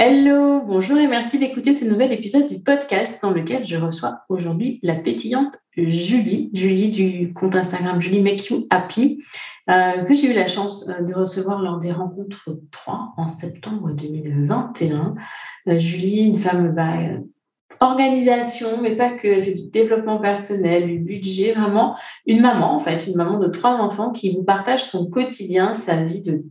Hello, bonjour et merci d'écouter ce nouvel épisode du podcast dans lequel je reçois aujourd'hui la pétillante Julie, Julie du compte Instagram Julie Make You Happy, euh, que j'ai eu la chance euh, de recevoir lors des rencontres 3 en septembre 2021. Euh, Julie, une femme bah, organisation, mais pas que, du développement personnel, du budget, vraiment une maman en fait, une maman de trois enfants qui vous partage son quotidien, sa vie de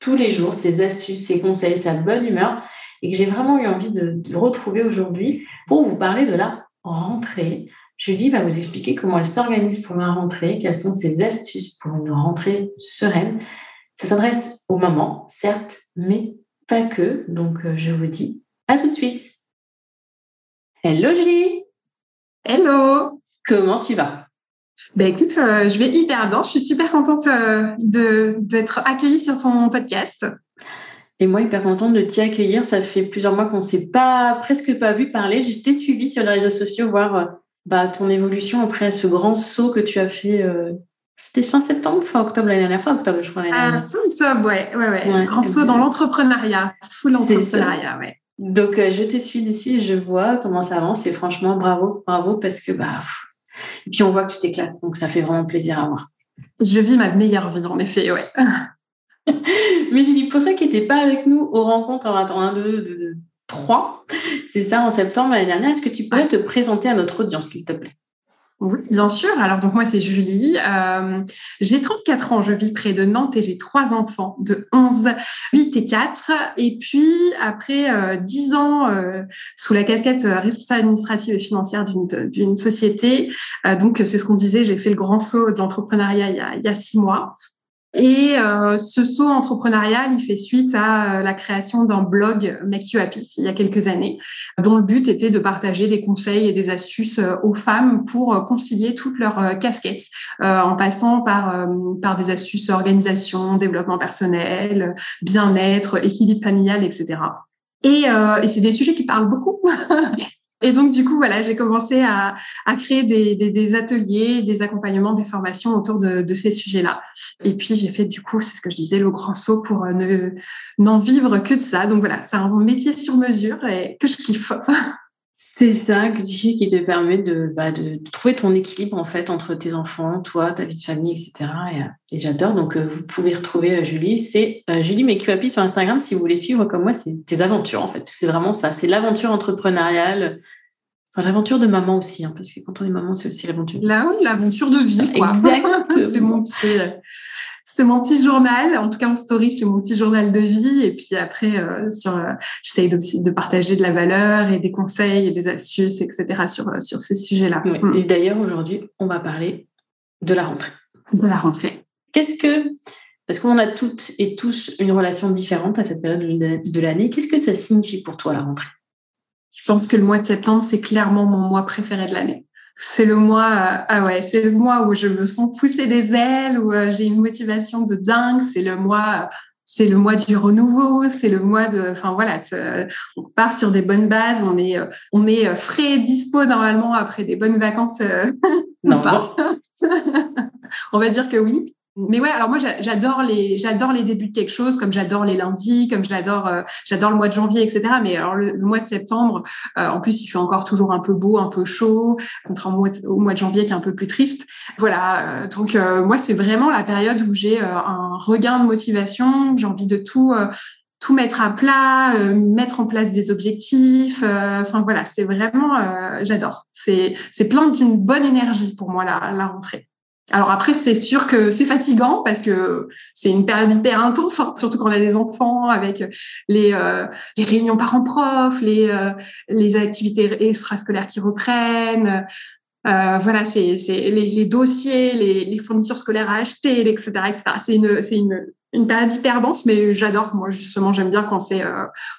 tous les jours, ses astuces, ses conseils, sa bonne humeur et que j'ai vraiment eu envie de, retrouver aujourd'hui pour vous parler de la rentrée. Julie va vous expliquer comment elle s'organise pour la rentrée, quelles sont ses astuces pour une rentrée sereine. Ça s'adresse aux mamans, certes, mais pas que. Donc, euh, je vous dis à tout de suite. Hello Julie Hello Comment tu vas? Ben écoute, euh, je vais hyper bien. Je suis super contente euh, d'être accueillie sur ton podcast. Et moi, hyper contente de t'y accueillir. Ça fait plusieurs mois qu'on ne s'est pas, presque pas vu parler. J'étais suivie sur les réseaux sociaux, voir euh, bah, ton évolution après ce grand saut que tu as fait. Euh, c'était fin septembre, fin octobre l'année dernière, fin octobre, je crois. Ah, fin octobre, ouais, ouais, ouais. grand saut dans l'entrepreneuriat, full entrepreneuriat, ouais. Donc, euh, je te suis dessus et je vois comment ça avance. Et franchement, bravo, bravo, parce que, bah, et puis on voit que tu t'éclates. Donc, ça fait vraiment plaisir à voir. Je vis ma meilleure vie, en effet, ouais. Mais j'ai dit pour ça qui n'était pas avec nous aux rencontres en 1, 2, 2, 3, c'est ça en septembre l'année dernière. Est-ce que tu pourrais te présenter à notre audience, s'il te plaît? Oui, bien sûr. Alors, donc moi, c'est Julie. Euh, j'ai 34 ans. Je vis près de Nantes et j'ai trois enfants de 11, 8 et 4. Et puis, après euh, 10 ans euh, sous la casquette euh, responsable administrative et financière d'une société, euh, donc c'est ce qu'on disait, j'ai fait le grand saut de l'entrepreneuriat il, il, y a six mois. Et euh, ce saut entrepreneurial, il fait suite à euh, la création d'un blog Make You Happy il y a quelques années, dont le but était de partager des conseils et des astuces euh, aux femmes pour concilier toutes leurs casquettes, en passant par par des astuces organisation, développement personnel, bien-être, équilibre familial, etc. Et, euh, et c'est des sujets qui parlent beaucoup Et donc, du coup, voilà, j'ai commencé à, créer des, ateliers, des accompagnements, des formations autour de, ces sujets-là. Et puis, j'ai fait, du coup, c'est ce que je disais, le grand saut pour euh, ne, n'en vivre que de ça. Donc, voilà, c'est un métier sur mesure et que je kiffe. C'est ça qui te permet de, bah, de, trouver ton équilibre en fait entre tes enfants, toi, ta vie de famille, etc. Et, j'adore. Donc euh, vous pouvez retrouver euh, Julie. C'est Julie Mekuapi sur Instagram si vous voulez suivre comme moi. C'est tes aventures en fait. C'est vraiment ça. C'est l'aventure entrepreneuriale. Enfin, l'aventure de maman aussi, hein, parce que quand on est maman, c'est aussi l'aventure. Là, oui, l'aventure de vie, quoi. Exactement. c'est mon petit, c'est mon petit journal. En tout cas, en story, c'est mon petit journal de vie. Et puis après, euh, sur, euh, j'essaye aussi de partager de la valeur et des conseils et des astuces, etc. sur, euh, sur ces sujets-là. Mm. Et d'ailleurs, aujourd'hui, on va parler de la rentrée. De la rentrée. Qu'est-ce que, parce qu'on a toutes et tous une relation différente à cette période de l'année, qu'est-ce que ça signifie pour toi la rentrée? Je pense que le mois de septembre, c'est clairement mon mois préféré de l'année c'est le mois, euh, ah ouais, c'est le mois où je me sens pousser des ailes, où euh, j'ai une motivation de dingue. C'est le mois, c'est le mois du renouveau. C'est le mois de, enfin voilà, on part sur des bonnes bases. On est, euh, on est frais et dispo normalement après des bonnes vacances. non, on va dire que oui. Mais ouais, alors moi j'adore les j'adore les débuts de quelque chose, comme j'adore les lundis, comme j'adore euh, j'adore le mois de janvier, etc. Mais alors le, mois de septembre, euh, en plus il fait encore toujours un peu beau, un peu chaud, contrairement au mois de, janvier qui est un peu plus triste. Voilà, euh, donc moi c'est vraiment la période où j'ai un regain de motivation, j'ai envie de tout tout mettre à plat, mettre en place des objectifs. Enfin voilà, c'est vraiment j'adore. C'est c'est plein d'une bonne énergie pour moi la, la rentrée. Alors après, c'est sûr que c'est fatigant parce que c'est une période hyper intense, hein, surtout quand on a des enfants, avec les, euh, réunions parents-prof, les, euh, activités extrascolaires qui reprennent. Euh, voilà, c'est les, dossiers, les, fournitures scolaires à acheter, etc. C'est une période hyper dense, mais j'adore. Moi, justement, j'aime bien quand c'est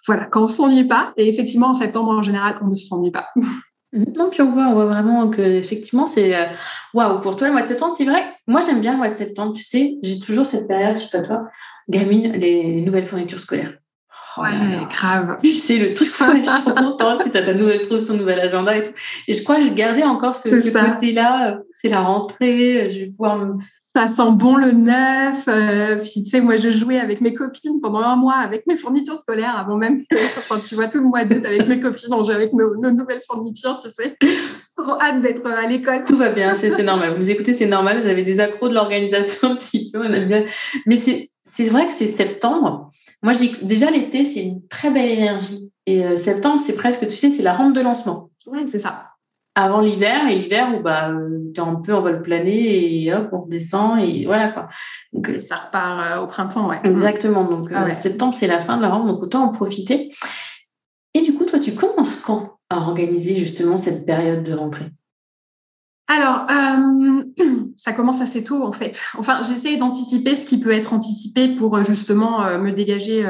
voilà, quand on s'ennuie pas. Et effectivement, en septembre, en général, on ne s'ennuie pas. Non, puis on voit, on voit vraiment que effectivement c'est euh, waouh pour toi le mois de septembre. C'est vrai, moi j'aime bien le mois de septembre. Tu sais, j'ai toujours cette période, je sais pas toi, gamine, les nouvelles fournitures scolaires. Oh ouais, grave. Tu sais, le truc, je suis trop contente. tu as ta nouvelle trouve ton nouvel agenda et tout. Et je crois que je gardais encore ce, ce côté-là. C'est la rentrée, je vais pouvoir me ça sent bon le neuf. Euh, puis, tu sais, moi, je jouais avec mes copines pendant un mois avec mes fournitures scolaires avant même que, quand tu vois, tout le mois d'août avec mes copines, on joue avec nos, nouvelles fournitures, tu sais. Trop hâte d'être à l'école. Tout va bien, c'est normal. Vous écoutez, c'est normal. Vous avez des accros de l'organisation un petit peu. On aime bien. Mais c'est vrai que c'est septembre. Moi, je dis déjà, l'été, c'est une très belle énergie. Et euh, septembre, c'est presque, tu sais, c'est la rampe de lancement. Oui, c'est ça avant l'hiver et l'hiver où bah tu es un peu en vol plané et hop on redescend et voilà quoi. Donc et ça repart euh, au printemps ouais. Exactement. Donc euh, ah septembre c'est la fin de la rentrée donc autant en profiter. Et du coup toi tu commences quand à organiser justement cette période de rentrée? Alors, euh, ça commence assez tôt en fait. Enfin, j'essaie d'anticiper ce qui peut être anticipé pour justement me dégager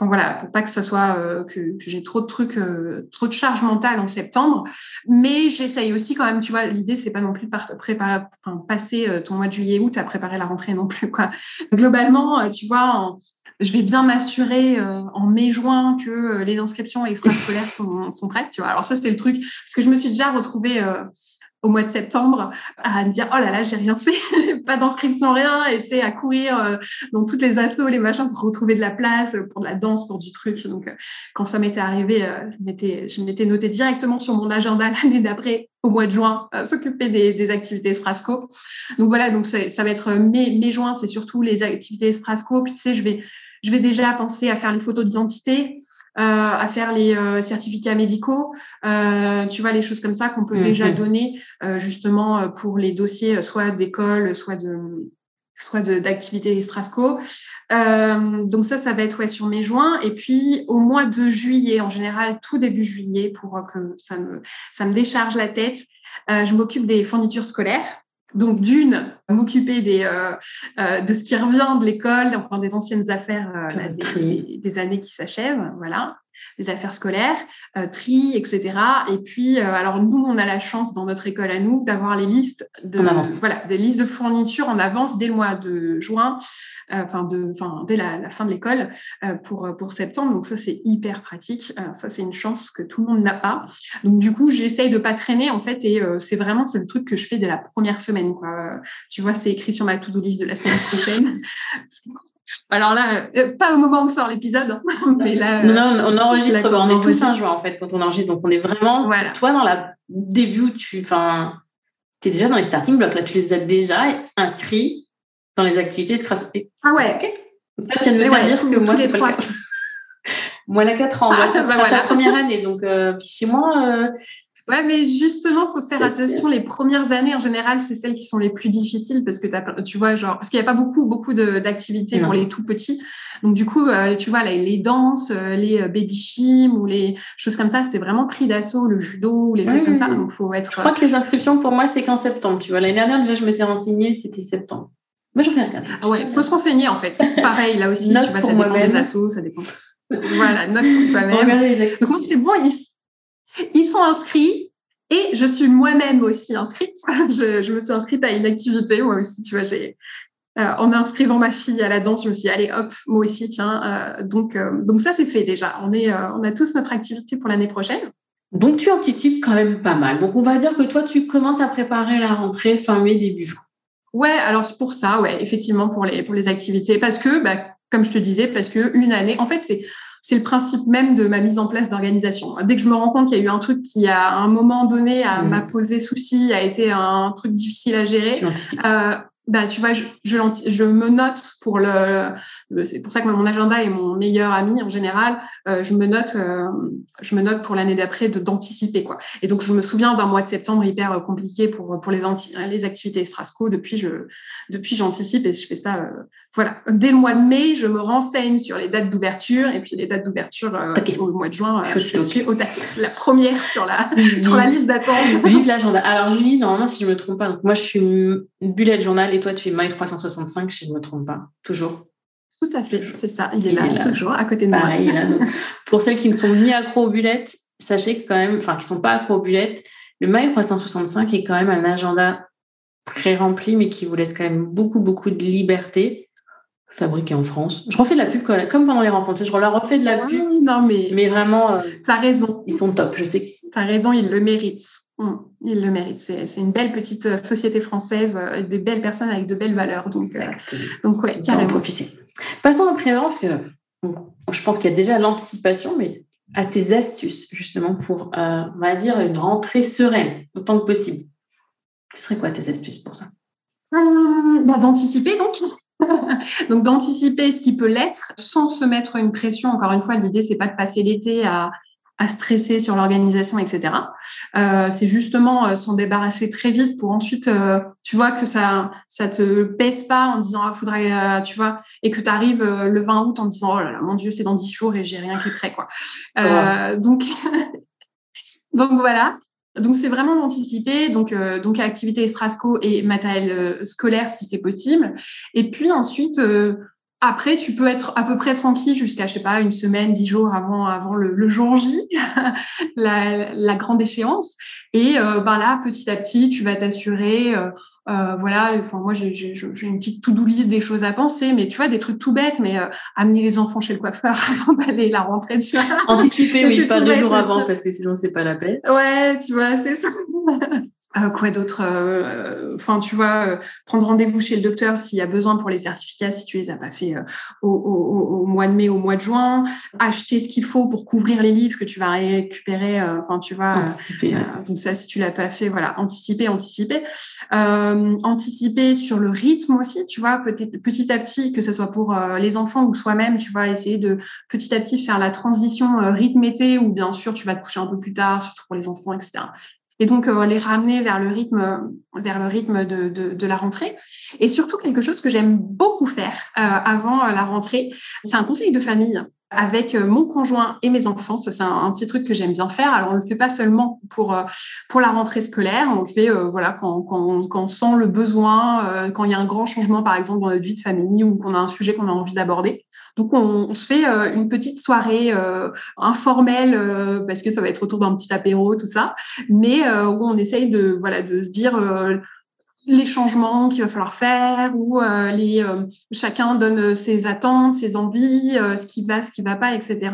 Enfin voilà, pas que ça soit euh, que, j'ai trop de trucs, euh, trop de charge mentale en septembre. Mais j'essaye aussi quand même, tu vois, l'idée c'est pas non plus de préparer, passer euh, ton mois de juillet août à préparer la rentrée non plus quoi. Globalement, tu vois, je vais bien m'assurer en mai-juin que les inscriptions extrascolaires sont, sont prêtes, tu vois. Alors ça c'est le truc parce que je me suis déjà retrouvée au mois de septembre à me dire oh là là j'ai rien fait pas d'inscription rien et tu sais à courir euh, dans toutes les assos les machins pour retrouver de la place pour de la danse pour du truc. Donc euh, quand ça m'était arrivé euh, je m'étais je m'étais noté directement sur mon agenda l'année d'après au mois de juin s'occuper des, activités Strasco. Donc voilà donc ça va être mai mai juin c'est surtout les activités Strasco. Puis tu sais je vais je vais déjà penser à faire les photos d'identité. euh, à faire les euh, certificats médicaux, euh, tu vois, les choses comme ça qu'on peut déjà mhm. donner justement pour les dossiers soit d'école, soit de soit d'activités Strasco. donc ça, ça va être ouais, sur mai juin. Et puis au mois de juillet, en général, tout début juillet, pour que ça me, ça me décharge la tête, je m'occupe des fournitures scolaires. Donc, d'une, m'occuper des, euh, euh, de ce qui revient de l'école, donc des anciennes affaires euh, des, des, années qui s'achèvent, voilà les affaires scolaires, euh, tri, etc. Et puis, euh, alors nous, on a la chance dans notre école à nous d'avoir les listes de, voilà, des listes de fournitures en avance dès le mois de juin, euh, enfin de, dès la, fin de l'école pour pour septembre. Donc ça, c'est hyper pratique. ça, c'est une chance que tout le monde n'a pas. Donc du coup, j'essaye de pas traîner en fait, et c'est vraiment c'est le truc que je fais dès la première semaine. Quoi. Tu vois, c'est écrit sur ma to-do list de la semaine prochaine. Alors là, euh, pas au moment où sort l'épisode, hein, mais là. Non, on enregistre, on est tous un jour en fait quand on enregistre, donc on est vraiment. Voilà. Toi, dans la début, tu, enfin, es déjà dans les starting blocks là, tu les as déjà inscrits dans les activités. Ah ouais. En fait, tu viens de me faire dire que moi, c'est pas Moi, la 4 ans, ah, moi, c'est bah, la première année, donc euh, chez moi. Euh, Ouais, mais justement, faut faire attention. Les premières années, en général, c'est celles qui sont les plus difficiles parce que tu vois, genre, parce qu'il n'y a pas beaucoup, beaucoup d'activités pour les tout petits. Donc, du coup, euh, tu vois, les, les danses, euh, les euh, baby shim ou les choses comme ça, c'est vraiment pris d'assaut, le judo ou les choses comme ça. Donc, faut être. Je crois que les inscriptions, pour moi, c'est qu'en septembre. Tu vois, l'année dernière, déjà, je m'étais renseignée, c'était septembre. Moi, je regarder. Ah ouais, faut se renseigner, en fait. Pareil, là aussi, tu vois, ça dépend des assos, ça dépend. voilà, note pour toi-même. Donc, moi, c'est bon, ici. Ils sont inscrits et je suis moi-même aussi inscrite. Je, me suis inscrite à une activité, moi aussi, tu vois, j'ai, euh, en inscrivant ma fille à la danse, je me suis dit, allez, hop, moi aussi, tiens. Euh, donc, euh, donc ça, c'est fait déjà. On, est, on a tous notre activité pour l'année prochaine. Donc, tu anticipes quand même pas mal. Donc, on va dire que toi, tu commences à préparer la rentrée fin mai, début juin. Ouais, alors c'est pour ça, ouais, effectivement, pour les, pour les activités. Parce que, bah, comme je te disais, parce que une année, en fait, c'est, c'est le principe même de ma mise en place d'organisation. Dès que je me rends compte qu'il y a eu un truc qui, à un moment donné, a, m'a mmh. posé souci, a été un truc difficile à gérer, bah, tu vois, je, je, je, me note pour le, c'est pour ça que mon agenda est mon meilleur ami en général. Euh, je me note, euh, je me note pour l'année d'après de d'anticiper quoi. Et donc je me souviens d'un mois de septembre hyper euh, compliqué pour pour les les activités Strasco. Depuis je depuis j'anticipe et je fais ça. Euh, voilà, dès le mois de mai, je me renseigne sur les dates d'ouverture et puis les dates d'ouverture au mois de juin, je, suis au taquet. La première sur la sur la liste d'attente. Vive l'agenda. Alors Julie, normalement si je me trompe pas, moi je suis bullet journal et toi tu fais My 365 si je me trompe pas, toujours. Tout à fait, c'est ça. Il est, là, toujours à côté de moi. pour celles qui ne sont ni accro aux bullettes, sachez que quand même, enfin, qui ne sont pas accro aux bullettes, le My 365 est quand même un agenda pré-rempli, mais qui vous laisse quand même beaucoup, beaucoup de liberté. Fabriqué en France. Je refais de la pub comme pendant les rencontres. Je leur refais de la pub. non, mais. Mais vraiment. Euh, T'as raison. Ils sont top. Je sais. T'as raison, ils le méritent. Mmh, ils le méritent. C'est une belle petite euh, société française, euh, des belles personnes avec de belles valeurs. Donc, donc ouais, carrément. profiter. Passons à présent, parce que je pense qu'il y a déjà l'anticipation, mais à tes astuces, justement, pour, euh, on va dire, une rentrée sereine, autant que possible. Ce serait quoi tes astuces pour ça? Euh, bah, D'anticiper, donc. donc, d'anticiper ce qui peut l'être sans se mettre une pression. Encore une fois, l'idée, c'est pas de passer l'été à à stresser sur l'organisation, etc. Euh, c'est justement euh, s'en débarrasser très vite pour ensuite, euh, tu vois, que ça ça te pèse pas en disant, ah, faudrait, tu vois, et que tu arrives le 20 août en disant, oh là là, mon Dieu, c'est dans 10 jours et j'ai rien qui est prêt, quoi. Donc, donc voilà. Donc c'est vraiment d'anticiper, donc donc activité Strasco et matériel scolaire si c'est possible. Et puis ensuite après, tu peux être à peu près tranquille jusqu'à, je sais pas, une semaine, dix jours avant, avant le, jour J, la, la, grande échéance. Et euh, ben là, petit à petit, tu vas t'assurer, euh, euh, voilà. Enfin, moi, j'ai une petite to-do list des choses à penser, mais tu vois, des trucs tout bêtes, mais amener les enfants chez le coiffeur avant d'aller la rentrée, tu vois. Anticiper, oui, pas deux jours avant, parce que sinon, c'est pas la peine. Ouais, tu vois, c'est ça. Euh, quoi d'autre euh, Enfin, tu vois, euh, prendre rendez-vous chez le docteur s'il y a besoin pour les certificats, si tu les as pas fait au, au, mois de mai, au mois de juin. Acheter ce qu'il faut pour couvrir les livres que tu vas récupérer. Enfin, tu vois. Anticiper. donc ça, si tu l'as pas fait, voilà, anticiper, anticiper, anticiper sur le rythme aussi. Tu vois, peut-être petit à petit, que ce soit pour les enfants ou soi-même, tu vas essayer de petit à petit faire la transition rythme-été ou bien sûr tu vas te coucher un peu plus tard, surtout pour les enfants, etc et donc euh, les ramener vers le rythme, de, de la rentrée. Et surtout quelque chose que j'aime beaucoup faire euh, avant la rentrée, c'est un conseil de famille avec euh, mon conjoint et mes enfants. Ça, c'est un, petit truc que j'aime bien faire. Alors, on le fait pas seulement pour euh, pour la rentrée scolaire. On le fait, euh, voilà, quand, quand, quand, on sent le besoin, quand il y a un grand changement, par exemple, dans notre vie de famille ou qu'on a un sujet qu'on a envie d'aborder. Donc, on, on, se fait une petite soirée informelle parce que ça va être autour d'un petit apéro, tout ça, mais où on essaye de voilà de se dire les changements qu'il va falloir faire ou euh, les, euh, chacun donne ses attentes, ses envies, euh, ce qui va, ce qui va pas, etc.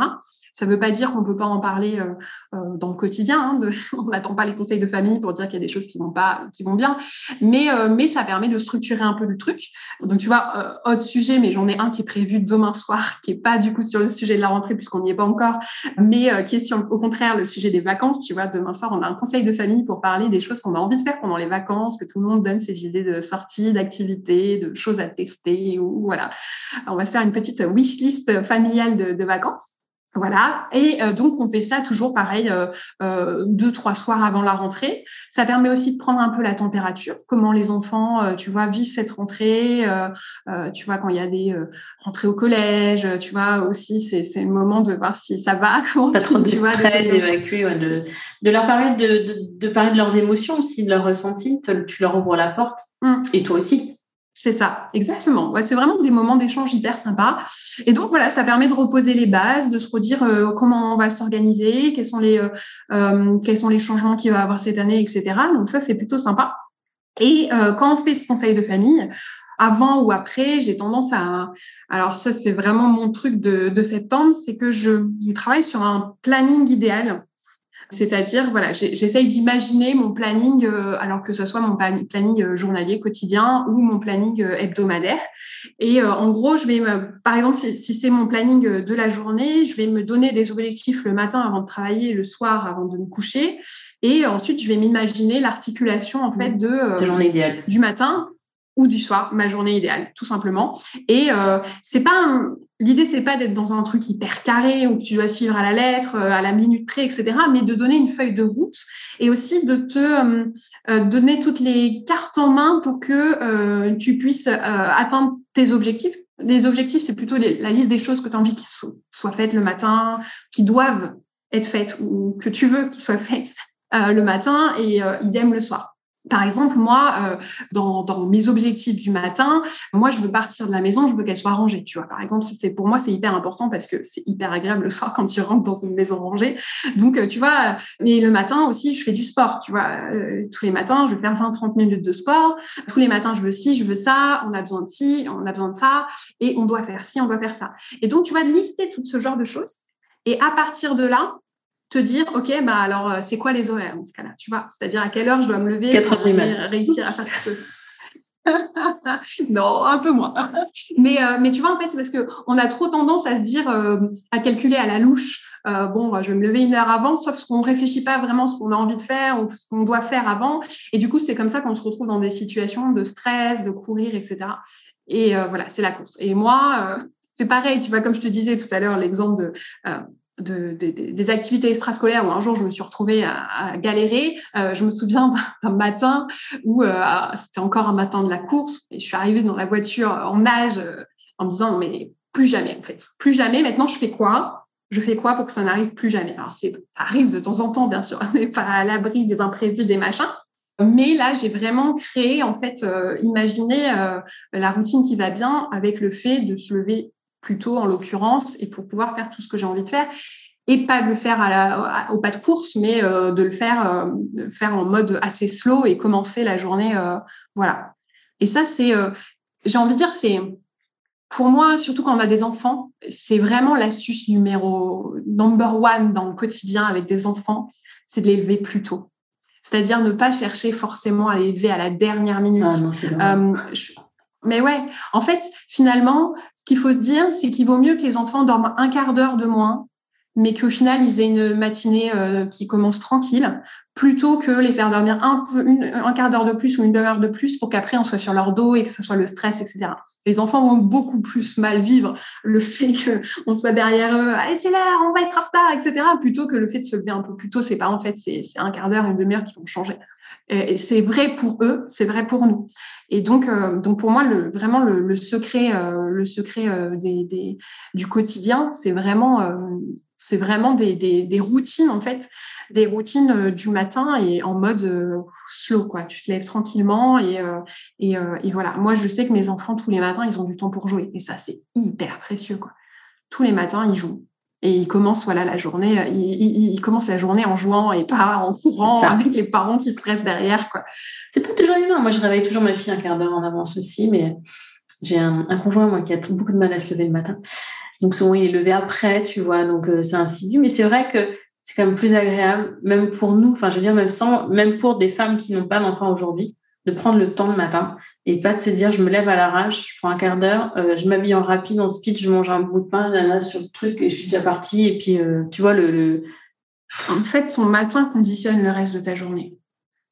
Ça ne veut pas dire qu'on ne peut pas en parler euh, euh, dans le quotidien. Hein, on n'attend pas les conseils de famille pour dire qu'il y a des choses qui vont pas, qui vont bien. Mais, euh, mais ça permet de structurer un peu le truc. Donc, tu vois, autre sujet, mais j'en ai un qui est prévu demain soir, qui est pas du coup sur le sujet de la rentrée puisqu'on n'y est pas encore, mais qui est sur, au contraire, le sujet des vacances. Tu vois, demain soir, on a un conseil de famille pour parler des choses qu'on a envie de faire pendant les vacances, que tout le monde donne ses idées de sortie, d'activités, de choses à tester ou voilà. On va se faire une petite wish list familiale de vacances. Voilà. Et euh, donc, on fait ça toujours pareil, euh, euh, deux, trois soirs avant la rentrée. Ça permet aussi de prendre un peu la température, comment les enfants, tu vois, vivent cette rentrée. tu vois, quand il y a des rentrées au collège, tu vois, aussi, c'est, c'est le moment de voir si ça va. Comment Pas trop de tu stress, d'évacuer, de, de, leur de, de, de, parler de leurs émotions aussi, de leurs ressentis. Tu leur ouvres la porte. Mmh. Et toi aussi. C'est ça, exactement. Ouais, c'est vraiment des moments d'échange hyper sympas. Et donc voilà, ça permet de reposer les bases, de se redire euh, comment on va s'organiser, quels sont les euh, euh, quels sont les changements qu'il va y avoir cette année, etc. Donc ça, c'est plutôt sympa. Et quand on fait ce conseil de famille, avant ou après, j'ai tendance à. Alors ça, c'est vraiment mon truc de, de septembre, c'est que je travaille sur un planning idéal C'est-à-dire, voilà, j'essaye d'imaginer mon planning, euh, alors que ce soit mon planning euh, journalier quotidien ou mon planning euh, hebdomadaire. Et en gros, je vais, par exemple, si, c'est mon planning de la journée, je vais me donner des objectifs le matin avant de travailler, le soir avant de me coucher, et ensuite je vais m'imaginer l'articulation en fait de journée idéale du matin ou du soir, ma journée idéale, tout simplement. Et euh, c'est pas l'idée, c'est pas d'être dans un truc hyper carré où tu dois suivre à la lettre, euh, à la minute près, etc. Mais de donner une feuille de route et aussi de te euh, euh, donner toutes les cartes en main pour que tu puisses atteindre tes objectifs. Les objectifs, c'est plutôt la liste des choses que tu as envie qu'ils soient faites le matin, qui doivent être faites ou que tu veux qu'ils soient faites le matin et idem le soir. Par exemple, moi, euh, dans, mes objectifs du matin, moi, je veux partir de la maison, je veux qu'elle soit rangée. Tu vois, par exemple, c'est pour moi, c'est hyper important parce que c'est hyper agréable le soir quand tu rentres dans une maison rangée. Donc, euh, tu vois, mais le matin aussi, je fais du sport. Tu vois, euh, tous les matins, je vais faire 20-30 minutes de sport. Tous les matins, je veux ci, je veux ça. On a besoin de ci, on a besoin de ça, et on doit faire ci, on doit faire ça. Et donc, tu vas lister tout ce genre de choses. Et à partir de là, te dire, OK, bah alors, euh, c'est quoi les horaires dans ce cas-là Tu vois, c'est-à-dire à quelle heure je dois me lever pour réussir à faire ça. non, un peu moins. Mais, euh, mais tu vois, en fait, c'est parce qu'on a trop tendance à se dire, euh, à calculer à la louche, bon, je vais me lever une heure avant, sauf qu'on ne réfléchit pas vraiment ce qu'on a envie de faire ou ce qu'on doit faire avant. Et du coup, c'est comme ça qu'on se retrouve dans des situations de stress, de courir, etc. Et voilà, c'est la course. Et moi, c'est pareil, tu vois, comme je te disais tout à l'heure, l'exemple de de, des activités extrascolaires où un jour je me suis retrouvée à, galérer. Euh, je me souviens d'un matin où euh, c'était encore un matin de la course et je suis arrivée dans la voiture en nage euh, en me disant mais plus jamais en fait, plus jamais. Maintenant je fais quoi? Je fais quoi pour que ça n'arrive plus jamais? Alors ça arrive de temps en temps bien sûr, n'est pas à l'abri des imprévus, des machins. Mais là, j'ai vraiment créé, en fait, imaginé la routine qui va bien avec le fait de se lever plutôt en l'occurrence, et pour pouvoir faire tout ce que j'ai envie de faire. Et pas de le faire à la, au pas de course, mais euh, de le faire, euh, faire en mode assez slow et commencer la journée. Euh, voilà. Et ça, c'est, j'ai envie de dire, c'est pour moi, surtout quand on a des enfants, c'est vraiment l'astuce numéro number one dans le quotidien avec des enfants, c'est de les lever plus tôt. C'est-à-dire ne pas chercher forcément à les lever à la dernière minute. Ah mais ouais, en fait, finalement, qu'il faut se dire, c'est qu'il vaut mieux que les enfants dorment un quart d'heure de moins, mais qu'au final, ils aient une matinée euh, qui commence tranquille, plutôt que les faire dormir un quart d'heure de plus ou une demi-heure de plus pour qu'après on soit sur leur dos et que ce soit le stress, etc. Les enfants vont beaucoup plus mal vivre le fait qu'on soit derrière eux, allez, c'est l'heure, on va être en retard, etc., plutôt que le fait de se lever un peu plus tôt. C'est pas en fait, c'est un quart d'heure, une demi-heure qui vont changer. C'est vrai pour eux, c'est vrai pour nous. Et donc, euh, donc pour moi, vraiment le, secret, euh, le secret euh, des, du quotidien, c'est vraiment, c'est vraiment des, des, routines en fait, des routines du matin et en mode slow quoi. Tu te lèves tranquillement et, et, et, voilà. Moi, je sais que mes enfants tous les matins, ils ont du temps pour jouer et ça, c'est hyper précieux quoi. Tous les matins, ils jouent. Et il commence voilà la journée, euh, il, commence la journée en jouant et pas en courant avec les parents qui stressent derrière quoi. C'est pas toujours évident. Moi, je réveille toujours ma fille un quart d'heure en avance aussi, mais j'ai un, conjoint moi qui a beaucoup de mal à se lever le matin. Donc souvent il est levé après, tu vois. Donc euh, c'est insidieux, mais c'est vrai que c'est quand même plus agréable, même pour nous. Enfin, je veux dire même sans, même pour des femmes qui n'ont pas d'enfants aujourd'hui de prendre le temps le matin et pas de se dire je me lève à l'arrache, je prends un quart d'heure, euh, je m'habille en rapide, en speed, je mange un bout de pain là, sur le truc et je suis déjà partie. Et puis, euh, tu vois, le, En fait, ton matin conditionne le reste de ta journée.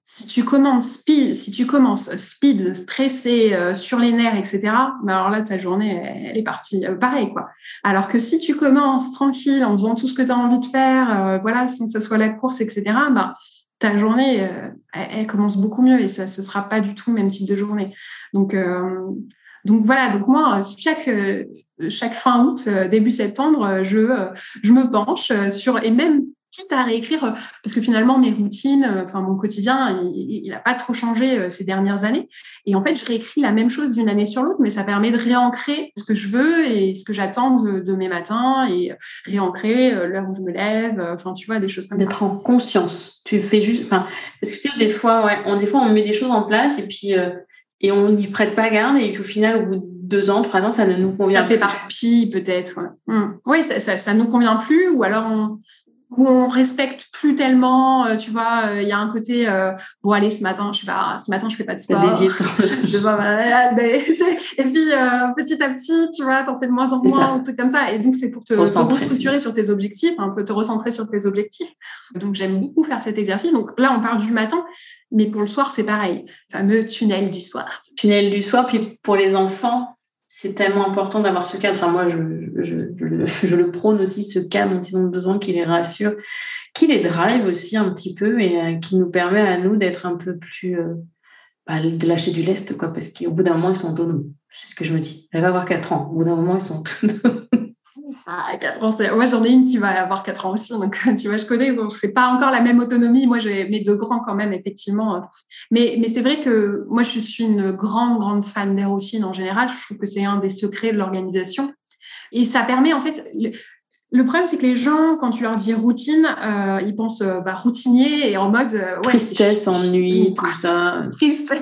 Si tu commences speed, si tu commences speed, stressé, euh, sur les nerfs, etc., ben alors là, ta journée, elle, est partie. pareil, quoi. Alors que si tu commences tranquille, en faisant tout ce que tu as envie de faire, voilà, sans que ce soit la course, etc., ta journée, euh, elle, commence beaucoup mieux et ça sera pas du tout le même type de journée. Donc, euh, donc voilà, donc moi, chaque, chaque fin août, euh, début septembre, je me penche sur, et même quitte à réécrire, euh, parce que finalement, mes routines, euh, enfin, mon quotidien, il n'a pas trop changé euh, ces dernières années. Et en fait, je réécris la même chose d'une année sur l'autre, mais ça permet de réancrer ce que je veux et ce que j'attends de, mes matins et réancrer l'heure où je me lève, enfin, tu vois, des choses comme ça. D'être en conscience. Tu fais juste, enfin, parce que c'est des fois, ouais, on, des fois, on met des choses en place et puis, et on n'y prête pas garde et puis au final, au bout de deux ans, trois ans, ça ne nous convient pas. Ça peut peut-être. Ouais. Hum. Oui, ça, ça, ça nous convient plus ou alors on où on respecte plus tellement, euh, tu vois, euh, il y a un côté, euh, bon allez, ce matin, je sais pas, ce matin je fais pas de sport. je vois, et puis petit à petit, tu vois, t'en fais de moins en moins, un truc comme ça. Et donc c'est pour te, te restructurer sur tes objectifs, un peu te recentrer sur tes objectifs. Donc j'aime beaucoup faire cet exercice. Donc là, on parle du matin, mais pour le soir, c'est pareil. Fameux tunnel du soir. Tunnel du soir, puis pour les enfants, c'est tellement important d'avoir ce cadre. Enfin, moi, je, je, je, le prône aussi, ce cadre dont ils ont besoin, qui les rassure, qui les drive aussi un petit peu et euh, qui nous permet à nous d'être un peu plus. Euh, bah, de lâcher du lest, quoi, parce qu'au bout d'un moment, ils sont autonomes. C'est ce que je me dis. Elle va avoir 4 ans. Au bout d'un moment, ils sont autonomes. Ah, 4 ans, moi j'en ai une qui va avoir 4 ans aussi, donc tu vois, je connais, bon, c'est pas encore la même autonomie, moi j'ai mes deux grands quand même, effectivement. Mais, mais c'est vrai que moi je suis une grande, grande fan des routines en général, je trouve que c'est un des secrets de l'organisation. Et ça permet en fait, le, problème c'est que les gens, quand tu leur dis routine, euh, ils pensent euh, bah, routinier et en mode... Euh, Tristesse, ennui, tout ça. Triste.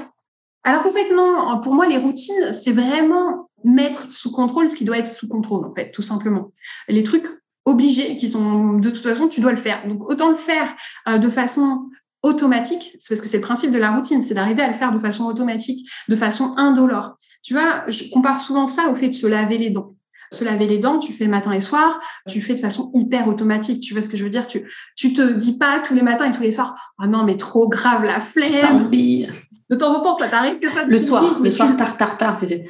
Alors qu'en fait, non, pour moi, les routines, c'est vraiment mettre sous contrôle ce qui doit être sous contrôle, en fait, tout simplement. Les trucs obligés qui sont de toute façon, tu dois le faire. Donc, autant le faire euh, de façon automatique, c'est parce que c'est le principe de la routine, c'est d'arriver à le faire de façon automatique, de façon indolore. Tu vois, je compare souvent ça au fait de se laver les dents. Se laver les dents, tu fais le matin et le soir, tu fais de façon hyper automatique. Tu vois ce que je veux dire? Tu tu te dis pas tous les matins et tous les soirs, ah non mais trop grave la flemme. De temps en temps, ça t'arrive que ça. Le soir, le soir, tard, tard, tard, c'est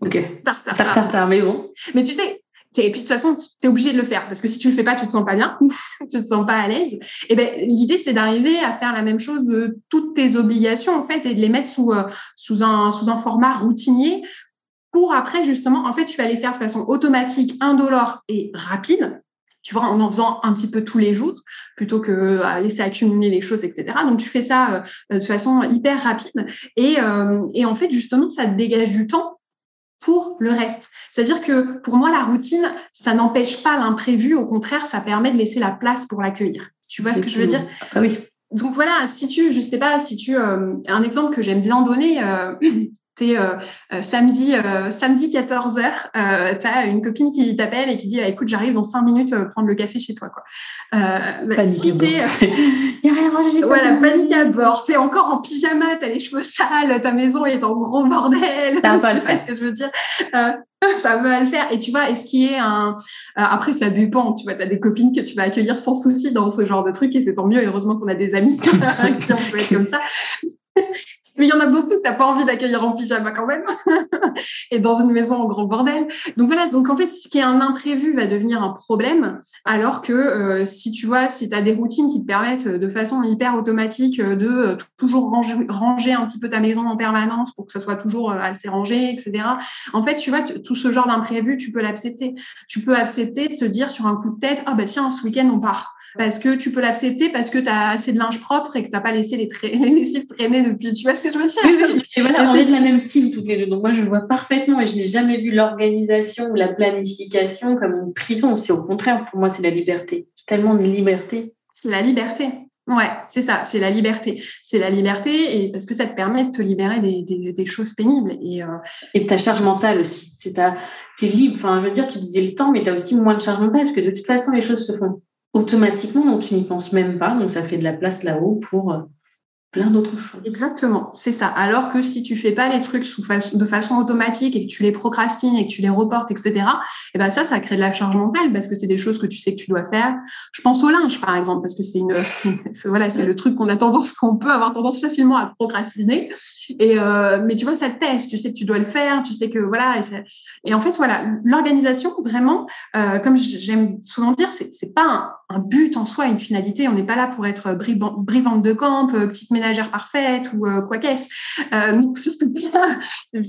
Ok. Tard, tard, tard, mais bon. Mais tu sais, et puis de toute façon, tu es obligé de le faire parce que si tu le fais pas, tu te sens pas bien, tu te sens pas à l'aise. Et ben l'idée c'est d'arriver à faire la même chose de toutes tes obligations en fait et de les mettre sous euh, sous un sous un format routinier pour après justement en fait tu vas les faire de façon automatique, indolore et rapide. Tu vois, en en faisant un petit peu tous les jours, plutôt que à laisser accumuler les choses, etc. Donc, tu fais ça euh, de façon hyper rapide. Et, euh, et en fait, justement, ça te dégage du temps pour le reste. C'est-à-dire que pour moi, la routine, ça n'empêche pas l'imprévu, au contraire, ça permet de laisser la place pour l'accueillir. Tu vois ce que je veux dire? Ah oui. Donc voilà, si tu, je sais pas, si tu, euh, un exemple que j'aime bien donner, euh, euh, euh, samedi, euh, samedi 14h, tu as une copine qui t'appelle et qui dit écoute, j'arrive dans 5 minutes prendre le café chez toi. Quoi. Bah, panique si Il a rien rangé, Voilà, panique à bord. Tu es encore en pyjama, tu as les cheveux sales, ta maison est en gros bordel. Ça va pas le faire. ce que je veux dire? Ça va le faire. Et tu vois, est-ce qu'il y a un... Après, ça dépend. Tu vois, tu as des copines que tu vas accueillir sans souci dans ce genre de truc et c'est tant mieux. Heureusement qu'on a des amis qui ont peut être comme ça. Mais il y en a beaucoup que tu n'as pas envie d'accueillir en pyjama quand même, et dans une maison en gros bordel. Donc voilà, donc en fait, ce qui est un imprévu va devenir un problème, alors que euh, si tu vois, si tu as des routines qui te permettent euh, de façon hyper automatique euh, de toujours ranger, ranger, un petit peu ta maison en permanence pour que ça soit toujours assez rangé, etc. En fait, tu vois, tout ce genre d'imprévu, tu peux l'accepter. Tu peux accepter de se dire sur un coup de tête, ah bah tiens, ce week-end, on part parce que tu peux l'accepter parce que tu as assez de linge propre et que tu n'as pas laissé les, les, lessives traîner depuis. Tu vois ce que je veux dire? Et voilà, on est de la même team toutes les deux. Donc moi, je vois parfaitement et je n'ai jamais vu l'organisation ou la planification comme une prison. C'est au contraire, pour moi, c'est la liberté. Tellement de liberté. C'est la liberté. Ouais, c'est ça, c'est la liberté. C'est la liberté et parce que ça te permet de te libérer des, des, choses pénibles. Et, euh... et ta charge mentale aussi. Tu es libre. Enfin, je veux dire, tu disais le temps, mais tu as aussi moins de charge mentale parce que de toute façon, les choses se font automatiquement, donc tu n'y penses même pas, donc ça fait de la place là-haut pour euh, plein d'autres choses. Exactement, c'est ça. Alors que si tu fais pas les trucs de façon automatique et que tu les procrastines et que tu les reportes, etc., et eh ben ça, ça crée de la charge mentale parce que c'est des choses que tu sais que tu dois faire. Je pense au linge, par exemple, parce que c'est une, voilà, c'est le truc qu'on a tendance, qu'on peut avoir tendance facilement à procrastiner. Et euh, mais tu vois, ça te teste. Tu sais que tu dois le faire. Tu sais que voilà. Et, en fait, voilà, l'organisation, vraiment, euh, comme j'aime souvent dire, c'est pas un, un, but en soi, une finalité. On n'est pas là pour être brivante de camp, euh, petite ménagère parfaite ou euh, quoi qu'est-ce. Euh, surtout pas,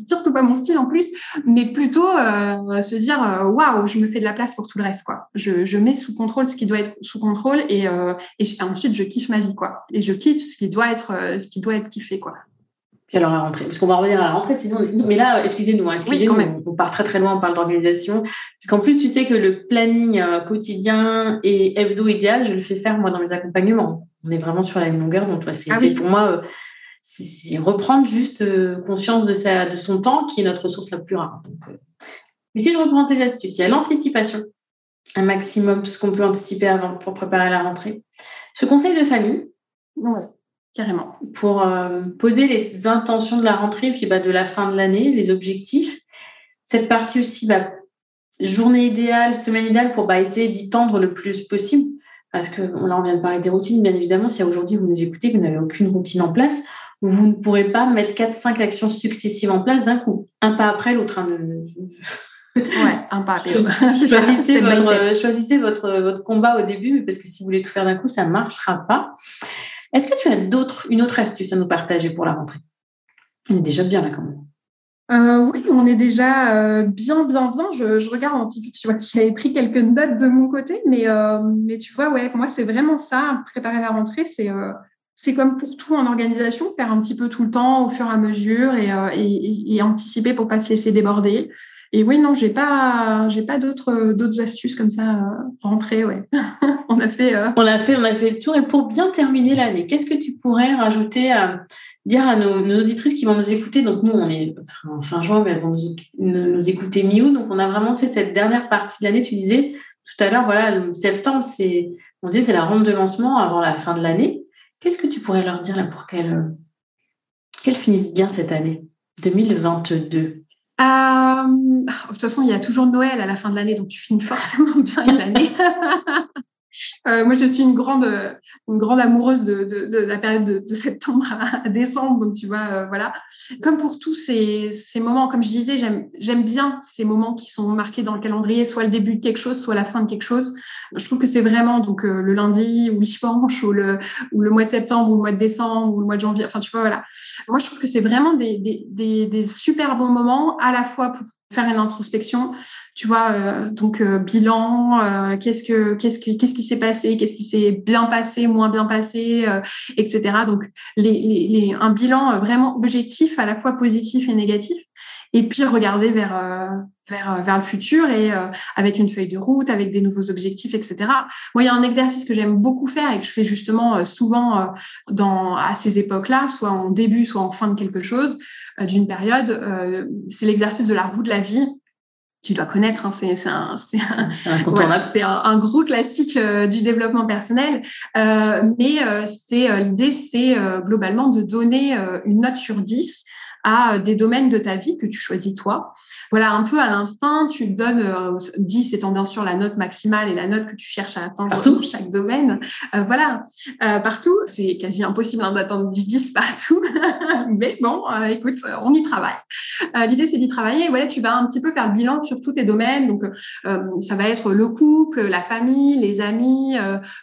surtout pas mon style en plus, mais plutôt euh, se dire waouh, je me fais de la place pour tout le reste quoi. Je, je mets sous contrôle ce qui doit être sous contrôle et, et ensuite je kiffe ma vie quoi. Et je kiffe ce qui doit être ce qui doit être kiffé quoi. Puis alors la rentrée, parce qu'on va revenir à la rentrée, sinon, mais là, excusez-nous, hein, excusez-nous, on part très très loin, on parle d'organisation. Parce qu'en plus, tu sais que le planning quotidien et hebdo idéal, je le fais faire moi dans mes accompagnements on est vraiment sur la même longueur. Donc, c'est ah pour moi, euh, c'est reprendre juste euh, conscience de, sa, de son temps qui est notre ressource la plus rare. Donc, euh. si je reprends tes astuces, il y a l'anticipation. un maximum ce qu'on peut anticiper avant pour préparer la rentrée. Ce conseil de famille, ouais, carrément, pour euh, poser les intentions de la rentrée, puis bah, de la fin de l'année, les objectifs. Cette partie aussi, bah, journée idéale, semaine idéale, pour bah, essayer d'y tendre le plus possible. Parce que là, on vient de parler des routines. Bien évidemment, si aujourd'hui vous nous écoutez, vous n'avez aucune routine en place, vous ne pourrez pas mettre 4-5 actions successives en place d'un coup, un pas après l'autre. Hein, Ouais, un pas choisissez, votre, choisissez votre, votre combat au début, parce que si vous voulez tout faire d'un coup, ça ne marchera pas. Est-ce que tu as d'autres, une autre astuce à nous partager pour la rentrée? On est déjà bien là quand même. Euh, oui, on est déjà euh, bien, bien, bien. Je, regarde un petit peu, tu vois, j'avais pris quelques notes de mon côté, mais, euh, mais tu vois, ouais, moi, c'est vraiment ça, préparer la rentrée, c'est c'est comme pour tout en organisation, faire un petit peu tout le temps au fur et à mesure et, et, anticiper pour pas se laisser déborder. Et oui, non, j'ai pas, j'ai pas d'autres, d'autres astuces comme ça euh, rentrer. Ouais, on a fait, euh, on a fait, on a fait le tour. Et pour bien terminer l'année, qu'est-ce que tu pourrais rajouter dire à nos, auditrices qui vont nous écouter Donc nous, on est en fin juin, mais elles vont nous, écouter mi-août. Donc on a vraiment, tu sais, cette dernière partie de l'année. Tu disais tout à l'heure, voilà, septembre, c'est, on dit, c'est la ronde de lancement avant la fin de l'année. Qu'est-ce que tu pourrais leur dire là pour qu'elles, finissent bien cette année 2022 euh, de toute façon, il y a toujours Noël à la fin de l'année, donc tu finis forcément bien l'année. Euh, moi, je suis une grande, une grande amoureuse de, la période de, septembre à, décembre. Tu vois, euh, voilà. Comme pour tous ces, moments, comme je disais, j'aime bien ces moments qui sont marqués dans le calendrier, soit le début de quelque chose, soit la fin de quelque chose. Je trouve que c'est vraiment donc euh, le lundi ou dimanche ou le, ou le mois de septembre ou le mois de décembre ou le mois de janvier. Enfin, tu vois, voilà. Moi, je trouve que c'est vraiment des, des, des super bons moments à la fois pour faire une introspection, tu vois, euh, donc euh, bilan, euh, qu'est-ce que qu'est-ce que qu'est-ce qui s'est passé, qu'est-ce qui s'est bien passé, moins bien passé, etc. Donc les, un bilan vraiment objectif, à la fois positif et négatif, et puis regarder vers vers, vers le futur et avec une feuille de route, avec des nouveaux objectifs, etc. Moi, il y a un exercice que j'aime beaucoup faire et que je fais justement souvent dans à ces époques-là, soit en début, soit en fin de quelque chose. Euh, d'une période, euh, c'est l'exercice de la roue de la vie. Tu dois connaître, hein, c'est un, un, gros classique euh, du développement personnel. mais c'est l'idée, c'est globalement de donner une note sur 10 à euh, des domaines de ta vie que tu choisis toi. Voilà, un peu à l'instinct, tu donnes, euh, 10 étant bien sûr la note maximale et la note que tu cherches à atteindre partout. dans chaque domaine. Euh, voilà, euh, partout, c'est quasi impossible hein, d'atteindre du 10 partout, mais bon, écoute, on y travaille. L'idée, c'est d'y travailler. Ouais, tu vas un petit peu faire le bilan sur tous tes domaines. Donc, ça va être le couple, la famille, les amis,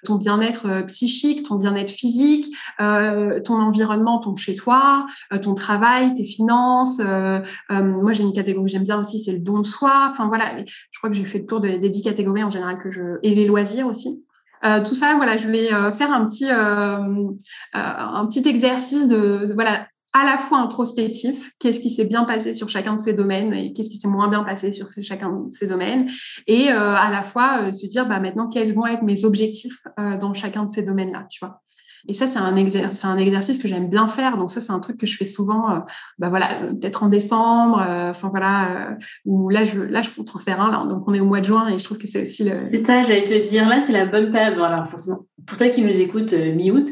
ton bien-être psychique, ton bien-être physique, ton environnement, ton chez-toi, ton travail, tes finances. Euh, euh, moi, j'ai une catégorie que j'aime bien aussi, c'est le don de soi. Enfin voilà, je crois que j'ai fait le tour des, dix catégories en général que je et les loisirs aussi. Euh, tout ça, voilà, je vais faire un petit un petit exercice de, voilà à la fois introspectif, qu'est-ce qui s'est bien passé sur chacun de ces domaines et qu'est-ce qui s'est moins bien passé sur chacun de ces domaines, et à la fois de se dire bah, maintenant quels vont être mes objectifs dans chacun de ces domaines-là, tu vois. Et ça, c'est un, un exercice que j'aime bien faire. Donc ça, c'est un truc que je fais souvent, euh, bah voilà, euh, peut-être en décembre, euh, enfin voilà, où là, je, là, je compte en faire un. Là, donc on est au mois de juin et je trouve que c'est aussi le... C'est ça, j'allais te dire, là, c'est la bonne période. Voilà, forcément, pour ceux qui nous écoutent mi-août,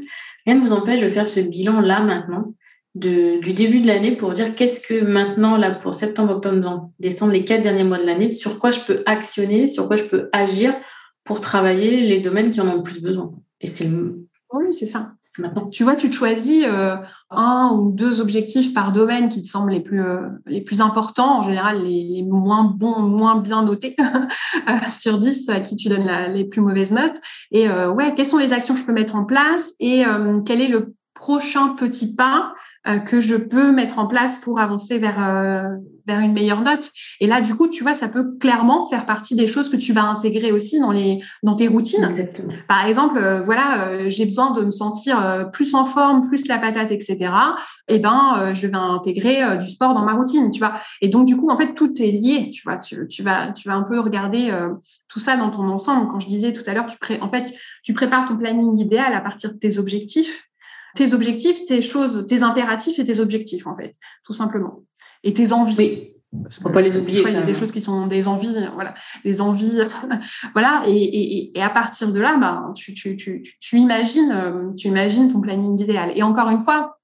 rien ne vous empêche de faire ce bilan là maintenant. De, du début de l'année pour dire qu'est-ce que maintenant, là, pour septembre, octobre, décembre, les quatre derniers mois de l'année, sur quoi je peux actionner, sur quoi je peux agir pour travailler les domaines qui en ont le plus besoin. Et c'est oui, c'est ça. Tu vois, tu choisis euh, un ou deux objectifs par domaine qui te semblent les plus, euh, les plus importants, en général les, moins bons, moins bien notés euh, sur 10, à qui tu donnes les plus mauvaises notes. Et ouais, quelles sont les actions que je peux mettre en place et quel est le prochain petit pas que je peux mettre en place pour avancer vers euh, vers une meilleure note. Et là, du coup, tu vois, ça peut clairement faire partie des choses que tu vas intégrer aussi dans les dans tes routines. Exactement. Par exemple, euh, voilà, j'ai besoin de me sentir plus en forme, plus la patate, etc. Et eh ben, je vais intégrer du sport dans ma routine, tu vois. Et donc, du coup, en fait, tout est lié, tu vois. Tu, tu vas tu vas un peu regarder tout ça dans ton ensemble. Quand je disais tout à l'heure, tu pré... en fait, tu prépares ton planning idéal à partir de tes objectifs tes objectifs, tes choses, tes impératifs et tes objectifs, en fait, tout simplement. Et tes envies. Oui. Parce Faut pas les oublier. il y a des choses qui sont des envies, voilà, des envies, voilà. Et, et, et, à partir de là, ben, tu, tu, tu, tu, imagines, tu imagines ton planning idéal. Et encore une fois,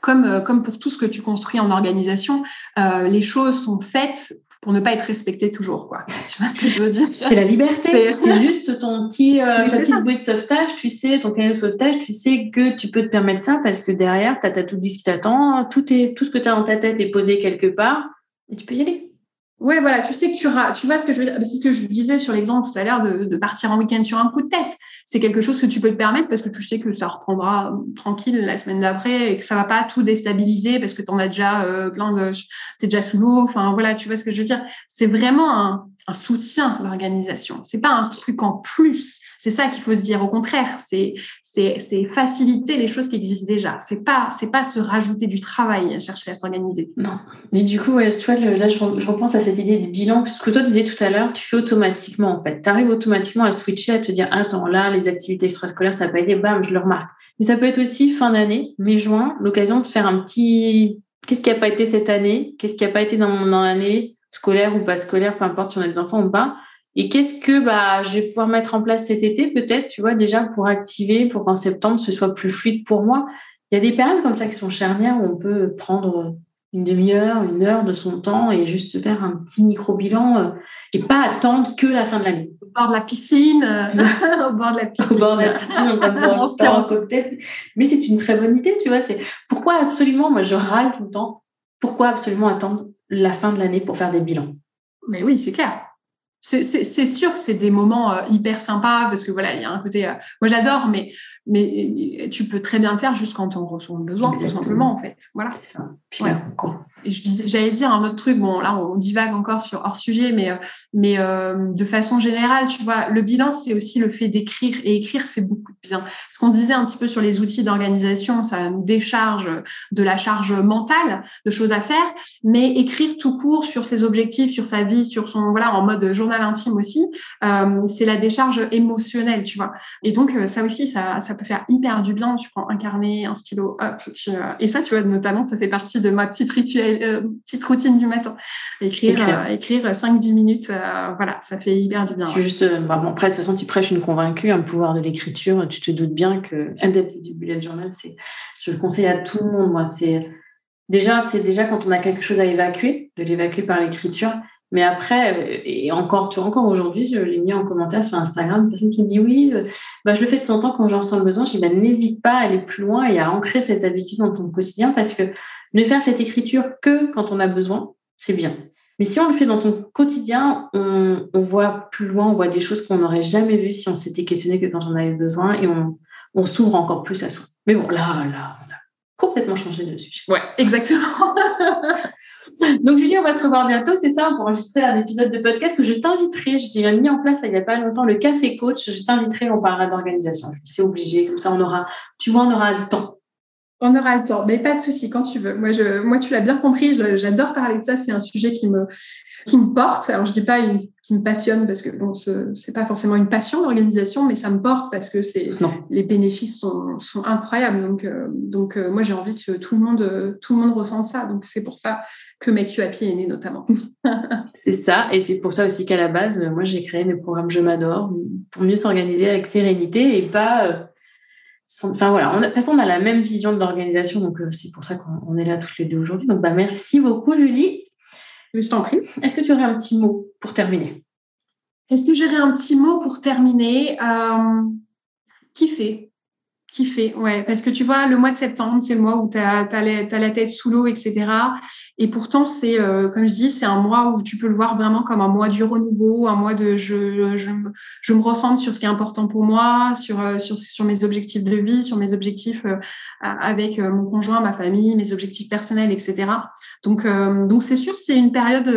comme, comme pour tout ce que tu construis en organisation, euh, les choses sont faites pour ne pas être respecté toujours, quoi. Tu vois ce que je veux dire? C'est la liberté. C'est juste ton petit, euh, petite bouée de sauvetage, tu sais, ton cahier de sauvetage, tu sais que tu peux te permettre ça parce que derrière, tu as, tout dit qui t'attend, tout, est, tout ce que tu as dans ta tête est posé quelque part et tu peux y aller. Ouais, voilà, tu sais que tu, tu vois ce que je veux dire. C'est ce que je disais sur l'exemple tout à l'heure de, partir en week-end sur un coup de tête. C'est quelque chose que tu peux te permettre parce que tu sais que ça reprendra tranquille la semaine d'après et que ça va pas tout déstabiliser parce que tu en as déjà euh, plein de, t'es déjà sous l'eau. Enfin, voilà, tu vois ce que je veux dire. C'est vraiment un, un soutien, l'organisation. C'est pas un truc en plus. C'est ça qu'il faut se dire. Au contraire, c'est, c'est, c'est faciliter les choses qui existent déjà. C'est pas, c'est pas se rajouter du travail à chercher à s'organiser. Non. Mais du coup, ouais, tu vois, là, je, repense à cette idée de bilan. Ce que toi disais tout à l'heure, tu fais automatiquement, en fait. Tu arrives automatiquement à switcher, à te dire, attends, là, les activités extrascolaires, ça peut aider, bam, je le remarque. Mais ça peut être aussi fin d'année, mai-juin, l'occasion de faire un petit, qu'est-ce qui a pas été cette année? Qu'est-ce qui a pas été dans mon année? Scolaire ou pas scolaire, peu importe si on a des enfants ou pas. Et qu'est-ce que bah, je vais pouvoir mettre en place cet été, peut-être, tu vois, déjà pour activer, pour qu'en septembre, ce soit plus fluide pour moi. Il y a des périodes comme ça qui sont charnières où on peut prendre une demi-heure, une heure de son temps et juste faire un petit micro-bilan euh, et pas attendre que la fin de l'année. Au bord de la piscine, euh, au bord de la piscine. Au bord de la piscine, on se un cocktail. Mais c'est une très bonne idée, tu vois. C'est pourquoi absolument, moi je râle tout le temps, pourquoi absolument attendre la fin de l'année pour faire des bilans. Mais oui, c'est clair. C'est sûr que c'est des moments euh, hyper sympas parce que voilà, il y a un côté. Euh, moi, j'adore, mais, mais tu peux très bien le faire juste quand on ressent le besoin, tout simplement, en fait. Voilà. C'est ça. J'allais dire un autre truc, bon, là, on divague encore sur hors sujet, mais, euh, mais de façon générale, tu vois, le bilan, c'est aussi le fait d'écrire et écrire fait beaucoup de bien. Ce qu'on disait un petit peu sur les outils d'organisation, ça nous décharge de la charge mentale de choses à faire, mais écrire tout court sur ses objectifs, sur sa vie, sur son, voilà, en mode journal intime aussi, euh, c'est la décharge émotionnelle, tu vois. Et donc, euh, ça aussi, ça, ça peut faire hyper du bien. Tu prends un carnet, un stylo, hop, tu, euh, et ça, tu vois, notamment, ça fait partie de ma petite rituel, petite routine du matin. Écrire, écrire, 5-10 minutes, voilà, ça fait hyper du bien. C'est juste, bah, bon, après, de toute façon, tu prêches une convaincue, un pouvoir de l'écriture. Tu te doutes bien que adepte du bullet journal, c'est, je le conseille à tout le monde, moi. C'est, déjà, c'est déjà quand on a quelque chose à évacuer, de l'évacuer par l'écriture. Mais après, euh, et encore, encore aujourd'hui, je l'ai mis en commentaire sur Instagram, une personne qui me dit oui, euh, bah, je le fais de temps en temps quand j'en sens le besoin. Je dis, bah, n'hésite pas à aller plus loin et à ancrer cette habitude dans ton quotidien parce que ne faire cette écriture que quand on a besoin, c'est bien. Mais si on le fait dans ton quotidien, on, on voit plus loin, on voit des choses qu'on n'aurait jamais vues si on s'était questionné que quand on avait besoin et on, on s'ouvre encore plus à soi. Mais bon, là, là, complètement changé de sujet. Ouais, exactement. Donc, Julie, on va se revoir bientôt, c'est ça, pour enregistrer un épisode de podcast où je t'inviterai. J'ai mis en place il n'y a pas longtemps le café coach. Je t'inviterai, on parlera d'organisation. C'est obligé, comme ça, on aura, tu vois, on aura le temps. On aura le temps, mais pas de souci quand tu veux. Moi, je, moi, tu l'as bien compris. J'adore parler de ça. C'est un sujet qui me, qui me porte. Alors, je dis pas une, qui me passionne parce que bon, ce c'est pas forcément une passion d'organisation, mais ça me porte parce que c'est les bénéfices sont, sont incroyables. Donc, euh, donc euh, moi, j'ai envie que tout le monde, tout le monde ressent ça. Donc, c'est pour ça que Make You Happy est né notamment. c'est ça, et c'est pour ça aussi qu'à la base, moi, j'ai créé mes programmes Je m'adore pour mieux s'organiser avec sérénité et pas euh, Enfin voilà, de toute façon, on a la même vision de l'organisation, donc c'est pour ça qu'on est là toutes les deux aujourd'hui. Donc bah, merci beaucoup, Julie. Je t'en prie. Est-ce que tu aurais un petit mot pour terminer? Est-ce que j'aurais un petit mot pour terminer? Euh, Kiffer kiffer, ouais, parce que tu vois, le mois de septembre, c'est le mois où tu as, la tête sous l'eau, etc. Et pourtant, c'est, euh, comme je dis, c'est un mois où tu peux le voir vraiment comme un mois du renouveau, un mois de je, je, je me ressens sur ce qui est important pour moi, sur, euh, sur, sur mes objectifs de vie, sur mes objectifs euh, avec mon conjoint, ma famille, mes objectifs personnels, etc. Donc, donc c'est sûr, c'est une période,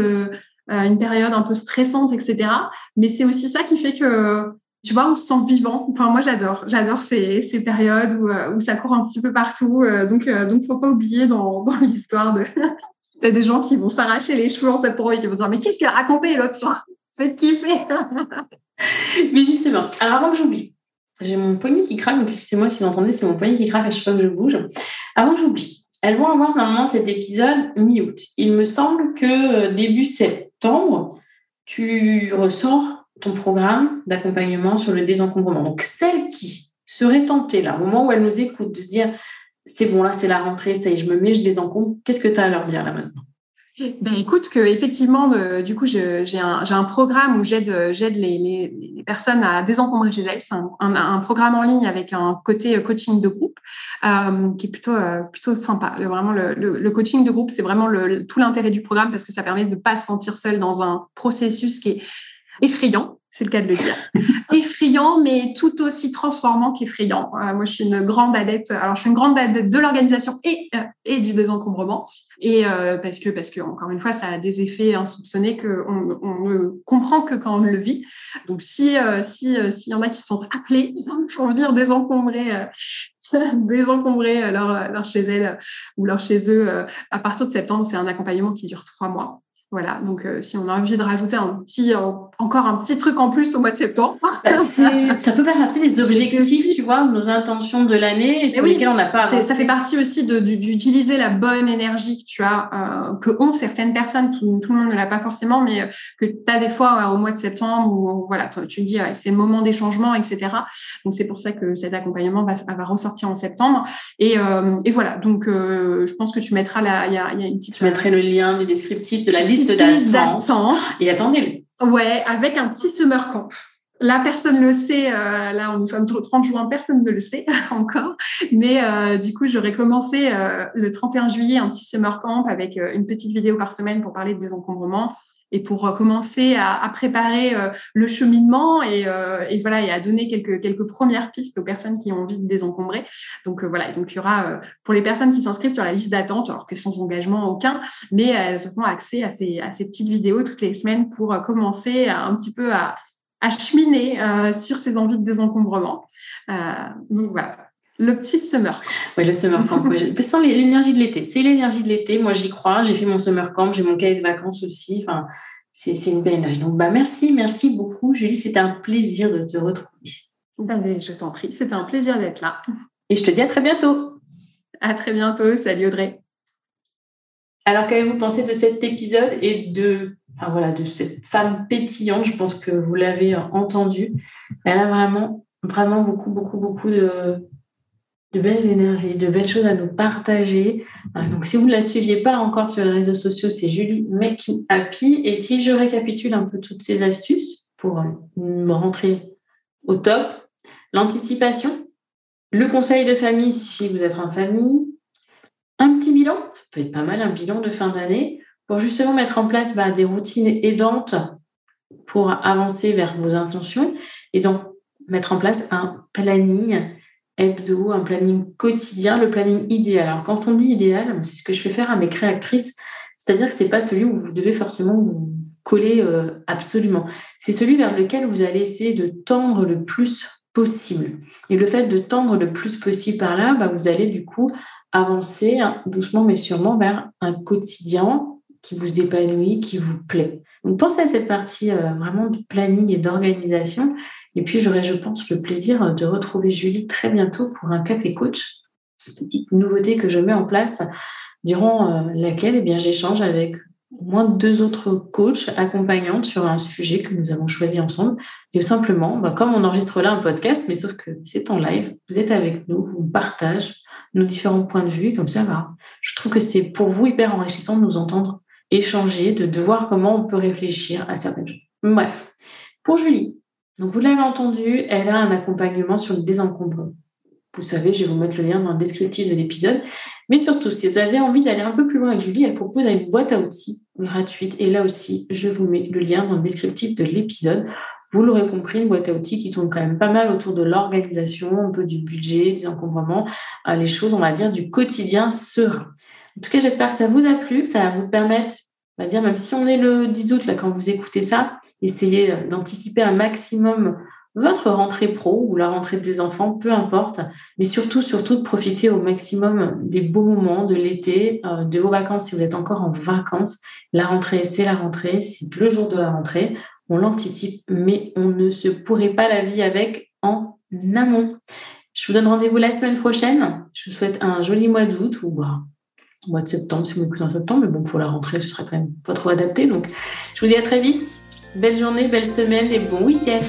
une période un peu stressante, etc. Mais c'est aussi ça qui fait que tu vois, on se sent vivant. Enfin, moi, j'adore. J'adore ces, ces périodes où, euh, où, ça court un petit peu partout. Euh, donc, euh, donc, faut pas oublier dans, dans l'histoire de. A des gens qui vont s'arracher les cheveux en septembre et qui vont dire Mais qu'est-ce qu'elle a raconté l'autre soir? Faites kiffer Mais justement, alors avant que j'oublie, j'ai mon poignet qui craque, donc excusez-moi si vous entendez, c'est mon poignet qui craque à chaque fois que je bouge. Avant que j'oublie, elles vont avoir normalement cet épisode mi-août. Il me semble que début septembre, tu ressors ton programme d'accompagnement sur le désencombrement. Donc, celles qui seraient tentées, là, au moment où elles nous écoutent, de se dire c'est bon, là, c'est la rentrée, ça y est, je me mets, je désencombre, qu'est-ce que tu as à leur dire là maintenant? Ben, écoute, que effectivement, euh, du coup, j'ai un, programme où j'aide les, les, personnes à désencombrer chez elles. C'est un, programme en ligne avec un côté euh, coaching de groupe euh, qui est plutôt, euh, plutôt sympa. Le, vraiment, le, le, coaching de groupe, c'est vraiment tout l'intérêt du programme parce que ça permet de ne pas se sentir seul dans un processus qui est effrayant c'est le cas de le dire. Effrayant, mais tout aussi transformant qu'effrayant. Euh, moi, je suis une grande adepte. Alors, je suis une grande adepte de l'organisation et, euh, et du désencombrement. Et euh, parce que, parce que, encore une fois, ça a des effets insoupçonnés qu'on on ne comprend que quand on le vit. Donc, si si s'il y en a qui sont appelés pour venir désencombrer désencombrer leur, leur chez elles ou leur chez eux à partir de septembre, c'est un accompagnement qui dure trois mois. Voilà, donc euh, si on a envie de rajouter un petit, euh, encore un petit truc en plus au mois de septembre. Bah, ça peut faire partie des objectifs, tu vois, nos intentions de l'année sur lesquelles on n'a pas avancé. Ça fait partie aussi d'utiliser la bonne énergie que tu as, euh, que ont certaines personnes, tout, le monde ne l'a pas forcément, mais que tu as des fois au mois de septembre où voilà, tu te dis c'est le moment des changements, etc. Donc c'est pour ça que cet accompagnement va, va ressortir en septembre. Et, et voilà, donc je pense que tu mettras la, il y a, y a une petite. Je mettrai le lien du descriptif de la liste liste d'attente. Et attendez. Ouais, avec un petit summer camp. La personne le sait, euh, là, nous sommes le 30 juin, personne ne le sait encore. Mais euh, du coup, j'aurais commencé euh, le 31 juillet un petit summer camp avec une petite vidéo par semaine pour parler de désencombrement et pour euh, commencer à, préparer euh, le cheminement euh, et, voilà et à donner quelques quelques premières pistes aux personnes qui ont envie de désencombrer. Donc voilà, donc il y aura pour les personnes qui s'inscrivent sur la liste d'attente, alors que sans engagement aucun, mais elles auront accès à ces à ces petites vidéos toutes les semaines pour commencer un petit peu à à cheminer sur ces envies de désencombrement. donc voilà, le petit summer. Oui, le summer camp. C'est l'énergie de l'été. C'est l'énergie de l'été. Moi, j'y crois. J'ai fait mon summer camp. J'ai mon cahier de vacances aussi. Enfin, c'est une belle énergie. Donc, bah, merci, merci beaucoup, Julie. C'était un plaisir de te retrouver. Ben, je t'en prie. C'était un plaisir d'être là. Et je te dis à très bientôt. À très bientôt. Salut Audrey. Alors, qu'avez-vous pensé de cet épisode et de, enfin, voilà, de cette femme pétillante? Je pense que vous l'avez entendu. Elle a vraiment, vraiment beaucoup, beaucoup, beaucoup de, de belles énergies, de belles choses à nous partager. Euh, donc, si vous ne la suiviez pas encore sur les réseaux sociaux, c'est Julie You Happy. Et si je récapitule un peu toutes ces astuces pour euh, me rentrer au top, l'anticipation, le conseil de famille si vous êtes en famille, un petit bilan, ça peut être pas mal, un bilan de fin d'année, pour justement mettre en place bah, des routines aidantes pour avancer vers vos intentions et donc mettre en place un planning hebdo, un planning quotidien, le planning idéal. Alors quand on dit idéal, c'est ce que je fais faire à mes créatrices, c'est-à-dire que c'est pas celui où vous devez forcément vous coller euh, absolument. C'est celui vers lequel vous allez essayer de tendre le plus possible. Et le fait de tendre le plus possible par là, bah, vous allez du coup avancer hein, doucement mais sûrement vers un quotidien qui vous épanouit, qui vous plaît. Donc pensez à cette partie euh, vraiment de planning et d'organisation et puis, j'aurai, je pense, le plaisir de retrouver Julie très bientôt pour un café coach. Petite nouveauté que je mets en place, durant euh, laquelle eh bien, j'échange avec au moins deux autres coachs accompagnantes sur un sujet que nous avons choisi ensemble. Et simplement, bah, comme on enregistre là un podcast, mais sauf que c'est en live, vous êtes avec nous, on partage nos différents points de vue. Comme ça, bah, je trouve que c'est pour vous hyper enrichissant de nous entendre échanger, de voir comment on peut réfléchir à certaines choses. Bref, pour Julie, donc, vous l'avez entendu, elle a un accompagnement sur le désencombrement. Vous savez, je vais vous mettre le lien dans le descriptif de l'épisode. Mais surtout, si vous avez envie d'aller un peu plus loin avec Julie, elle propose une boîte à outils gratuite. Et là aussi, je vous mets le lien dans le descriptif de l'épisode. Vous l'aurez compris, une boîte à outils qui tourne quand même pas mal autour de l'organisation, un peu du budget, des encombrements, euh, les choses, on va dire, du quotidien serein. En tout cas, j'espère que ça vous a plu, que ça va vous permettre on va dire, même si on est le 10 août, là, quand vous écoutez ça, essayez d'anticiper un maximum votre rentrée pro ou la rentrée des enfants, peu importe, mais surtout, surtout de profiter au maximum des beaux moments de l'été, euh, de vos vacances si vous êtes encore en vacances. La rentrée, c'est la rentrée, c'est le jour de la rentrée, on l'anticipe, mais on ne se pourrait pas la vie avec en amont. Je vous donne rendez-vous la semaine prochaine. Je vous souhaite un joli mois d'août ou mois de septembre, si vous m'écoutez en septembre, mais bon, pour la rentrée, ce sera quand même pas trop adapté. Donc, je vous dis à très vite. Belle journée, belle semaine et bon week-end.